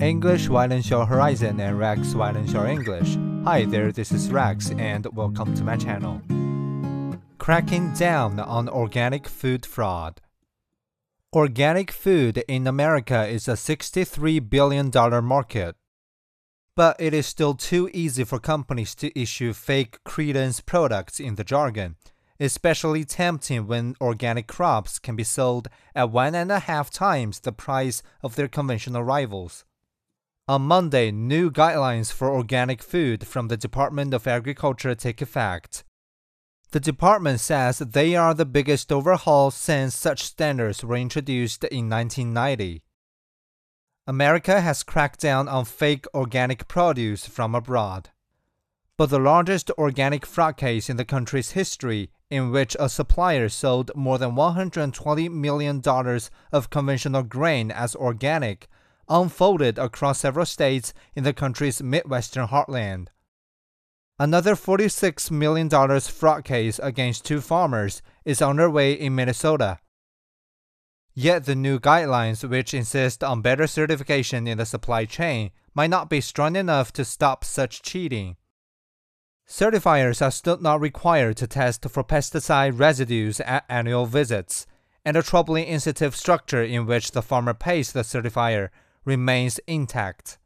English widens your horizon and Rex widens your English. Hi there, this is Rex and welcome to my channel. Cracking down on organic food fraud. Organic food in America is a $63 billion market. But it is still too easy for companies to issue fake credence products in the jargon, especially tempting when organic crops can be sold at one and a half times the price of their conventional rivals. On Monday, new guidelines for organic food from the Department of Agriculture take effect. The department says they are the biggest overhaul since such standards were introduced in 1990. America has cracked down on fake organic produce from abroad. But the largest organic fraud case in the country's history, in which a supplier sold more than $120 million of conventional grain as organic, unfolded across several states in the country's Midwestern heartland. Another $46 million fraud case against two farmers is underway in Minnesota. Yet the new guidelines, which insist on better certification in the supply chain, might not be strong enough to stop such cheating. Certifiers are still not required to test for pesticide residues at annual visits, and a troubling incentive structure in which the farmer pays the certifier remains intact.